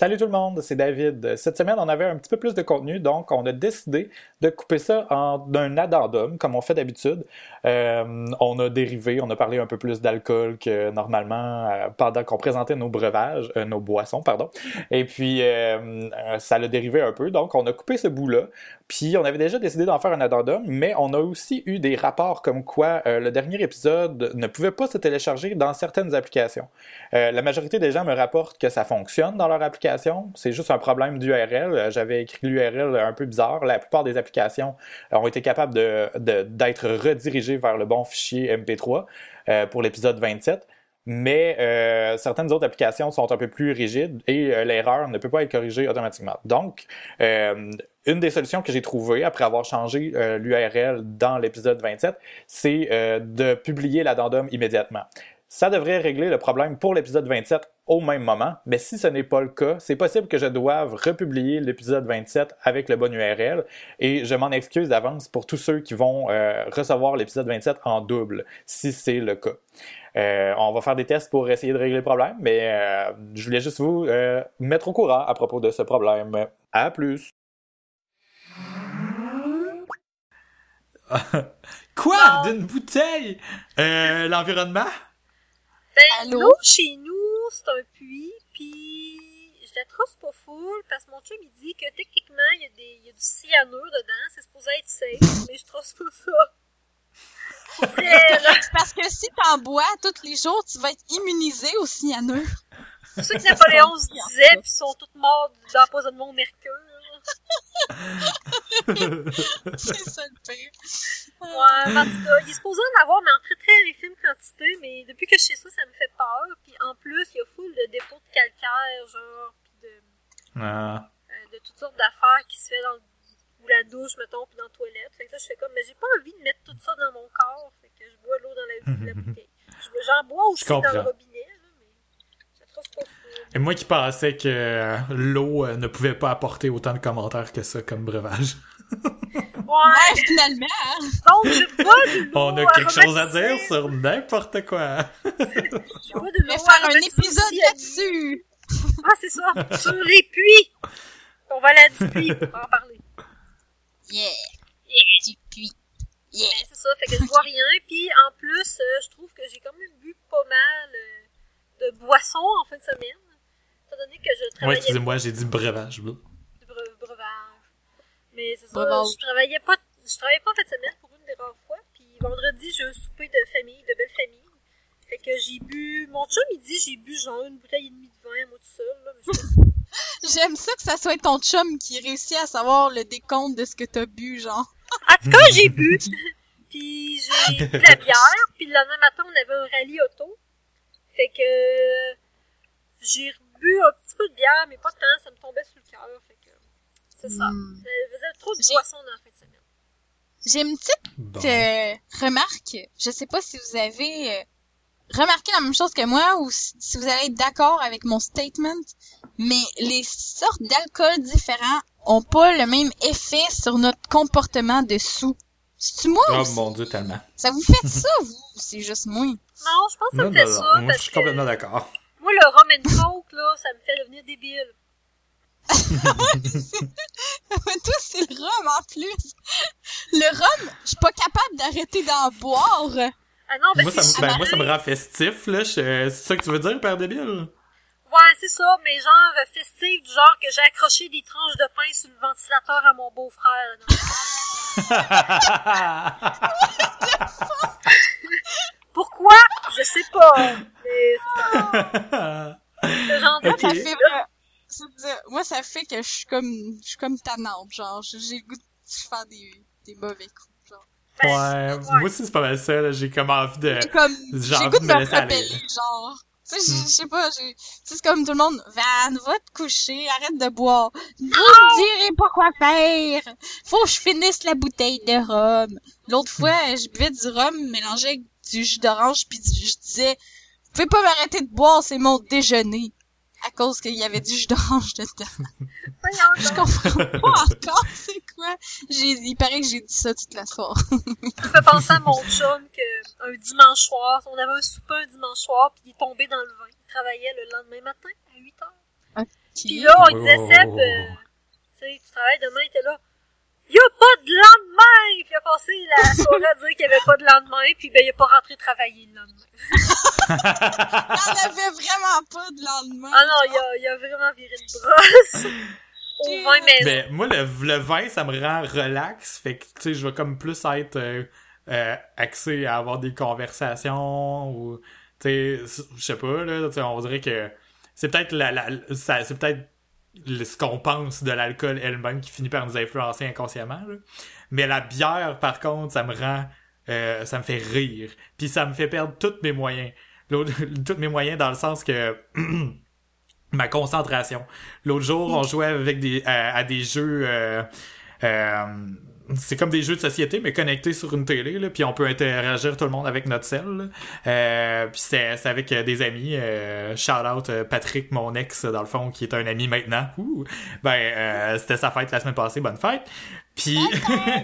Salut tout le monde, c'est David. Cette semaine, on avait un petit peu plus de contenu, donc on a décidé de couper ça en un addendum, comme on fait d'habitude. Euh, on a dérivé, on a parlé un peu plus d'alcool que normalement euh, pendant qu'on présentait nos breuvages, euh, nos boissons, pardon. Et puis, ça l'a dérivé un peu, donc on a coupé ce bout-là. Puis on avait déjà décidé d'en faire un addendum, mais on a aussi eu des rapports comme quoi le dernier épisode ne pouvait pas se télécharger dans certaines applications. la majorité des gens me rapportent que ça fonctionne dans leur application c'est juste un problème d'URL. Euh, j'avais écrit l'URL un peu bizarre. La plupart des applications ont été capables d'être redirigées vers le bon fichier MP3 euh, pour l'épisode 27 mais euh, certaines autres applications sont un peu plus rigides et l'erreur ne peut pas être corrigée automatiquement. Donc, une des solutions que j'ai trouvées après avoir changé l'URL dans l'épisode 27, c'est de publier l'addendum immédiatement. Ça devrait régler le problème pour l'épisode 27 au même moment, mais si ce n'est pas le cas, c'est possible que je doive republier l'épisode 27 avec le bon URL et je m'en excuse d'avance pour tous ceux qui vont euh, recevoir l'épisode 27 en double, si c'est le cas. Euh, on va faire des tests pour essayer de régler le problème, mais euh, je voulais juste vous mettre au courant à propos de ce problème. À plus! Quoi? D'une bouteille? L'environnement? Ben, l'eau chez nous, c'est un puits, puis je la trosse pas full parce que mon chum il dit que techniquement il y, a des, il y a du cyanure dedans, c'est supposé être safe, mais je trosse pas ça. parce que si t'en bois tous les jours, tu vas être immunisé au cyanure. C'est ça que Napoléon se disait, puis ils sont tous morts d'empoisonnement au mercure. C'est ça le pire. Ouais, en tout cas, il est supposé en avoir, mais en très très infime quantité, mais depuis que je sais ça, ça me fait peur. Puis en plus, il y a full de dépôts de calcaire, genre, puis de, ah. euh, de toutes sortes d'affaires qui se fait dans ou la douche, mettons, puis dans la toilette. Fait que là, je fais comme, mais j'ai pas envie de mettre tout ça dans mon corps. Fait que je bois l'eau dans la, la bouteille. J'en bois aussi dans le robinet, là, mais ça trouve pas fou. Et moi qui pensais que l'eau euh, ne pouvait pas apporter autant de commentaires que ça comme breuvage. Ouais, finalement. Donc, l'eau. On a quelque chose à dire sur n'importe quoi. je bois de l'eau. faire un épisode là-dessus. Ah, c'est ça. sur les puits. On va aller à du puits pour en parler. Yeah. Yeah. Du puits. Yeah. Ben, c'est ça. Fait que je vois rien. Puis, en plus, euh, je trouve que j'ai quand même bu pas mal euh, de boissons en fin de semaine. Étant donné que je travaillais... Ouais, excusez-moi, j'ai dit breuvage. Bre breuvage. Mais c'est ça, je travaillais pas, je travaillais pas en fin de semaine pour une des rares fois. Puis vendredi, j'ai un souper de famille, de belle famille. Fait que j'ai bu, mon chum il dit j'ai bu genre une bouteille et demie de vin, moi tout seul, là, J'aime ça que ça soit ton chum qui réussit à savoir le décompte de ce que t'as bu, genre. En tout cas, j'ai bu. puis j'ai bu de la bière. Puis le lendemain matin, on avait un rallye auto. Fait que j'ai bu un petit peu de bière, mais pas tant, ça me tombait sur le cœur. Fait que c'est ça. Hmm. Vous avez trop de boissons dans la fin de semaine. J'ai une petite euh, remarque. Je sais pas si vous avez euh, remarqué la même chose que moi ou si vous allez être d'accord avec mon statement, mais les sortes d'alcool différents ont pas le même effet sur notre comportement dessous. C'est moi Oh mon dieu, tellement. Ça vous fait ça, vous? C'est juste moi? Non, je pense que ça me fait ça. Moi, je suis complètement d'accord. Moi, le rum and coke, là, ça me fait devenir débile. Toi, c'est le rhum en plus. Le rhum, je suis pas capable d'arrêter d'en boire. Ah non, ben moi, ça me, ben, moi, ça me rend festif, là. C'est ça que tu veux dire, Père débile? Ouais, c'est ça, mais genre festif, du genre que j'ai accroché des tranches de pain sur le ventilateur à mon beau-frère. Pourquoi? Je sais pas. Mais c'est ça. genre de ça fait, moi, ça fait que je suis comme, je suis comme tannante, genre, j'ai le goût de faire des, des mauvais coups, genre. Ouais, moi aussi c'est pas mal ça, j'ai comme envie de, j'ai comme, j'ai goût de me, me genre. Tu sais, je sais pas, c'est comme tout le monde, Van, va te coucher, arrête de boire. Vous me direz pas quoi faire. Faut que je finisse la bouteille de rhum. L'autre fois, je buvais du rhum mélangé avec du jus d'orange puis je disais, vous pouvez pas m'arrêter de boire, c'est mon déjeuner à cause qu'il y avait du jus d'orange dedans. je comprends pas encore c'est quoi. J'ai, il paraît que j'ai dit ça toute la soirée. ça fait penser à mon chum que un dimanche soir, on avait un souper un dimanche soir puis il est tombé dans le vin. Il travaillait le lendemain matin à 8 heures. Puis là, on disait, Seb, euh, tu sais, tu travailles demain, t'es là. Il a pas de lendemain! Puis il a passé la soirée à dire qu'il n'y avait pas de lendemain, puis ben il a pas rentré travailler le lendemain. il n'y avait vraiment pas de lendemain. Ah non, il a, il a vraiment viré de brosse. Au vin maison. Ben, moi, le, le, vin, ça me rend relax. Fait que, tu sais, je vais comme plus être euh, euh, axé à avoir des conversations ou, tu sais, je sais pas, là, on dirait que c'est peut-être la, la c'est peut-être ce qu'on pense de l'alcool elle-même qui finit par nous influencer inconsciemment. Mais la bière, par contre, ça me rend... Euh, ça me fait rire. Puis ça me fait perdre tous mes moyens. Tous mes moyens dans le sens que... ma concentration. L'autre jour, on jouait avec des à, des jeux... Euh, euh, c'est comme des jeux de société mais connectés sur une télé là, puis on peut interagir tout le monde avec notre cell. Euh, puis c'est, c'est avec euh, des amis. Euh, shout out euh, Patrick, mon ex dans le fond, qui est un ami maintenant. Ouh. Ben c'était sa fête la semaine passée, bonne fête. Puis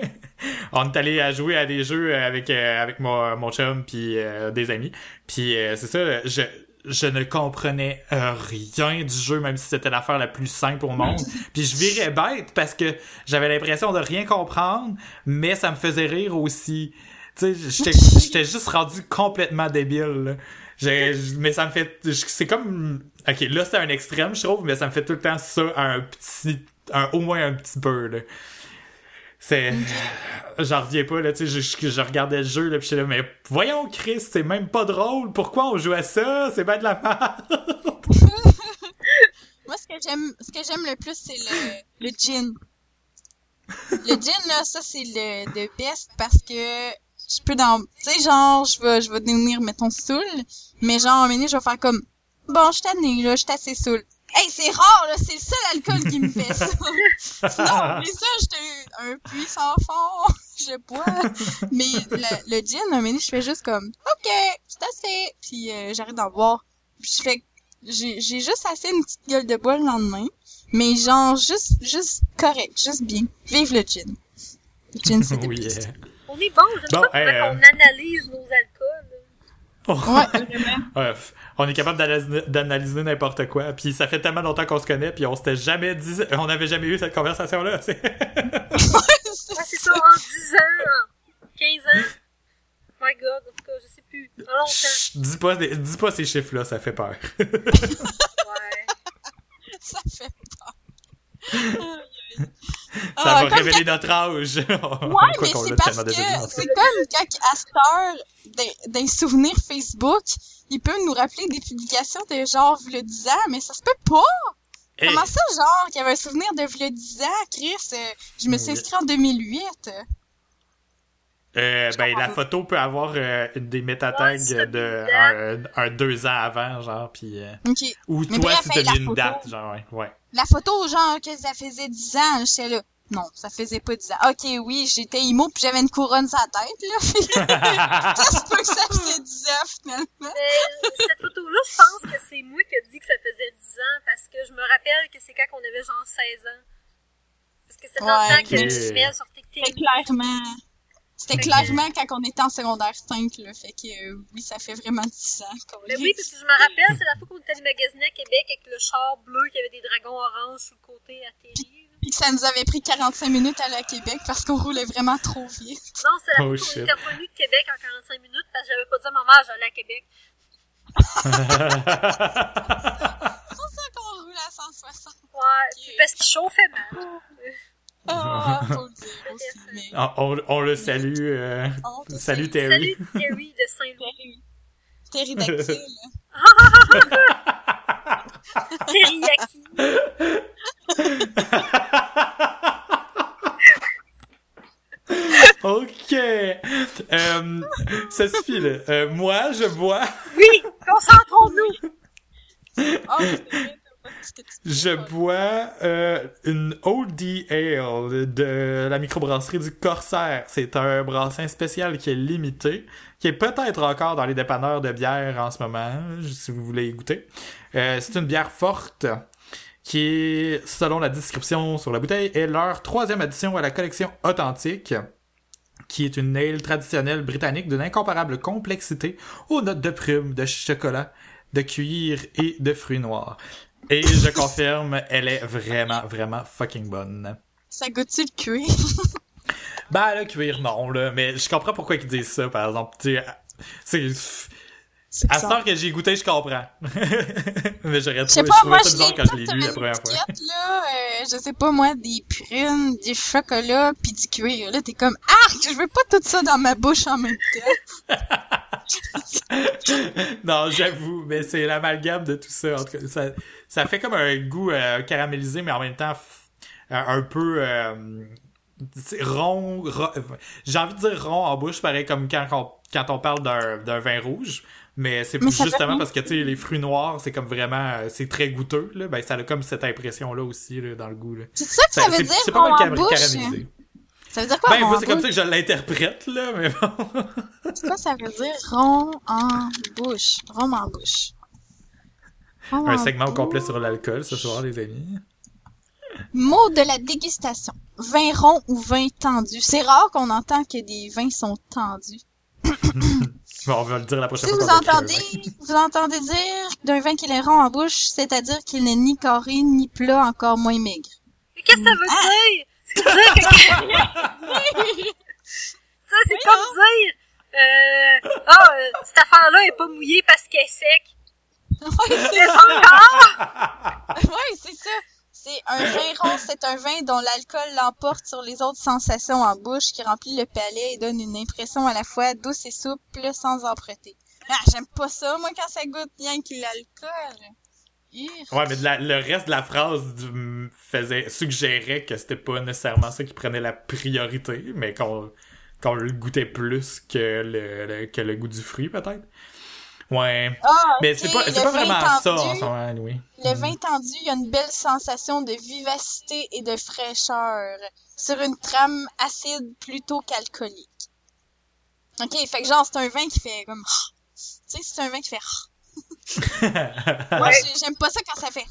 on est allé à jouer à des jeux avec avec mon, mon chum puis des amis. Puis c'est ça, je je ne comprenais euh, rien du jeu, même si c'était l'affaire la plus simple au monde. Puis je virais bête parce que j'avais l'impression de rien comprendre, mais ça me faisait rire aussi. Tu sais, j'étais juste rendu complètement débile. mais ça me fait... C'est comme... Ok, là c'est un extrême, je trouve, mais ça me fait tout le temps ça un petit... Un, au moins un petit peu, là c'est j'en reviens pas là tu sais je, je, regardais le jeu là puis j'étais là mais voyons Chris c'est même pas drôle. Pourquoi on joue à ça? C'est pas de la merde. Moi ce que j'aime ce que j'aime le plus c'est le le gin. Le gin là ça c'est le, le best parce que je peux dans tu sais genre je vais je vais devenir mettons saoul mais genre un minute je vais faire comme bon je t'annule là je suis assez saoul Hey, c'est rare, là, c'est ça l'alcool qui me fait ça. Sinon, mais ça, j'étais un puissant fort, je bois. Mais le, le gin, un minute, je fais juste comme, ok, c'est assez. Puis euh, j'arrête d'en boire. Puis je fais, j'ai, j'ai juste assez une petite gueule de bois le lendemain. Mais genre, juste, juste correct, juste bien. Vive le gin. Le gin, c'est oui, On est bon, je sais bon, pas comment euh, on analyse nos alcools. Ouais, on est capable d'analyser n'importe quoi. Puis ça fait tellement longtemps qu'on se connaît, puis on s'était jamais dit, on n'avait jamais eu cette conversation-là. c'est ça, en 10 ans, 15 ans. My God, en tout cas, je sais plus. dis pas, dis pas ces chiffres-là, ça fait peur. ouais. Ça fait peur. Ça va révéler notre âge. ouais, mais c'est parce que c'est comme quand à cette heure d'un souvenir Facebook, il peut nous rappeler des publications de genre le 10 ans, mais ça se peut pas! Comment ça, genre, qu'il y avait un souvenir de le 10 ans, Chris? Euh, je me suis inscrit en 2008. Euh, ben, la photo peut avoir euh, des métatags de un, deux ans avant, genre, puis... Euh, Ou toi, si t'as mis une date, genre, ouais. ouais. La photo, genre, que ça faisait 10 ans, j'étais là. Non, ça faisait pas 10 ans. Ok, oui, j'étais emo puis j'avais une couronne sur la tête, là. ça se peut que ça faisait 10 ans, finalement. Mais cette photo-là, je pense que c'est moi qui ai dit que ça faisait 10 ans parce que je me rappelle que c'est quand on avait genre 16 ans. Parce que c'était dans le temps que le Gmail sur TikTok. Clairement. C'était clairement quand on était en secondaire 5, là. Fait que euh, oui, ça fait vraiment 10 ans. Mais oui, parce que je me rappelle, c'est la fois qu'on était allé magasiner à Québec avec le char bleu qui avait des dragons oranges sur le côté atterri. Puis ça nous avait pris 45 minutes à aller à Québec parce qu'on roulait vraiment trop vite. Non, c'est la oh, fois qu'on était revenu de Québec en 45 minutes parce que j'avais pas dit à maman j'allais à Québec. c'est pour ça qu'on roule à 160. Ouais, puis parce qu'il chauffait mal. Ah, ah, on, on, le salue. Euh... salut Terry. Salut Terry de Saint-Louis. Terry Dactyle. Teriyaki. ok. Euh, ça suffit, là. Euh, moi, je bois. Oui, concentrons-nous. Oh, je bois euh, une Old Ale de la microbrasserie du Corsaire. C'est un brassin spécial qui est limité, qui est peut-être encore dans les dépanneurs de bière en ce moment, si vous voulez y goûter. Euh, c'est une bière forte qui est, selon la description sur la bouteille, est leur troisième addition à la collection authentique qui est une ale traditionnelle britannique d'une incomparable complexité aux notes de prime, de chocolat, de cuir et de fruits noirs. Et je confirme, elle est vraiment, vraiment fucking bonne. Ça goûte-tu le cuir? ben, le cuir, non, là. Mais je comprends pourquoi ils disent ça, par exemple. C'est à ce temps que j'ai goûté, je comprends. mais j'aurais trouvé, pas, moi, ça bizarre quand je l'ai lu la première fois. Là, euh, je sais pas moi, des prunes, des chocolats, puis du cuir. Là, t'es comme ah, je veux pas tout ça dans ma bouche en même temps. non, j'avoue, mais c'est l'amalgame de tout ça. En tout cas, ça, ça fait comme un goût euh, caramélisé, mais en même temps un peu euh, rond. J'ai envie de dire rond en bouche, pareil comme quand on, quand on parle d'un vin rouge. Mais c'est justement parce que tu sais les fruits noirs, c'est comme vraiment euh, c'est très goûteux là, ben ça a comme cette impression là aussi là, dans le goût là. C'est ça que ça, veut dire C'est pas mal caramélisé. Ça veut dire quoi Ben moi c'est comme ça que je l'interprète là, mais bon. c'est quoi ça veut dire rond en bouche, rond en bouche. Un segment complet sur l'alcool ce soir les amis. Mot de la dégustation. Vin rond ou vin tendu? C'est rare qu'on entend que des vins sont tendus. on va le dire la prochaine si fois. Vous entendez, vous entendez dire d'un vin qui est rond en bouche, c'est-à-dire qu'il n'est ni carré, ni plat, encore moins maigre. Mais qu'est-ce que ça veut ah! dire? Ça dire que... c'est comme dire, euh, ah, oh, euh, cette affaire-là est pas mouillée parce qu'elle est sec. Ouais, c'est ça. ouais, c'est ça. C'est un vin rond, c'est un vin dont l'alcool l'emporte sur les autres sensations en bouche, qui remplit le palais et donne une impression à la fois douce et souple sans emprunter. Ah, j'aime pas ça, moi, quand ça goûte bien qu'il l'alcool. Ouais, mais le reste de la phrase faisait suggérait que c'était pas nécessairement ça qui prenait la priorité, mais qu'on qu'on le goûtait plus que le, que le goût du fruit, peut-être. Ouais. Ah, mais c'est pas, pas vraiment ça en ce moment, oui. Le vin tendu, il y a une belle sensation de vivacité et de fraîcheur sur une trame acide plutôt qu'alcoolique. Ok, fait que genre, c'est un vin qui fait comme... Tu sais, c'est un vin qui fait... Moi, j'aime pas ça quand ça fait...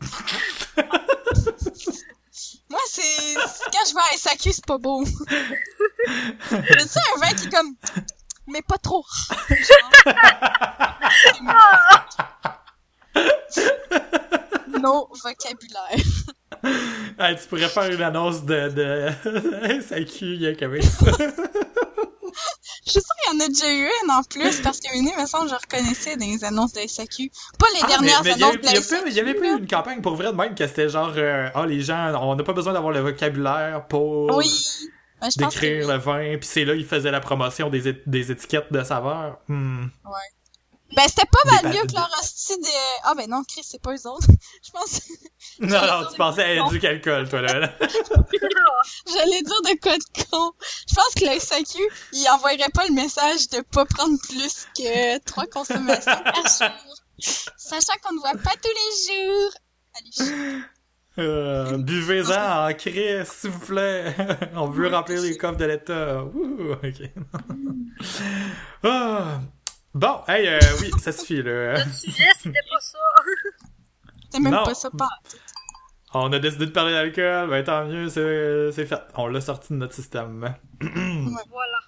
Moi, c'est... Quand je vais à SAQ, c'est pas beau. c'est un vin qui est comme mais pas trop? non vocabulaire. tu pourrais faire une annonce de, de SAQ avec ça. Je suis sûre qu'il y en a déjà eu une en plus, parce que une, me semble, je reconnaissais dans les annonces de SAQ. Pas les ah, dernières annonces de SAQ. Il y avait plus une campagne pour vrai de même que c'était genre, euh, ah, les gens, on n'a pas besoin d'avoir le vocabulaire pour. Oui d'écrire le vin, puis c'est là il faisait la promotion des, des étiquettes de saveur. Hmm. Ouais. Ben, c'était pas mal mieux que leur hostie de... Ah, ben non, Chris, c'est pas eux autres. Je pense... non, non, tu pensais à du alcool, toi, là. J'allais dire de quoi de con. Je pense que le SAQ, il envoyerait pas le message de pas prendre plus que trois consommations par jour. Sachant qu'on ne voit pas tous les jours. Allez, euh, Buvez-en en crise, s'il vous plaît. On veut remplir les coffres de l'État. ok. Ah. Bon, hey, euh, oui, ça suffit, là. Le sujet, c'était pas ça. C'était même pas ça, pas. On a décidé de parler d'alcool, ben tant mieux, c'est fait. On l'a sorti de notre système. voilà.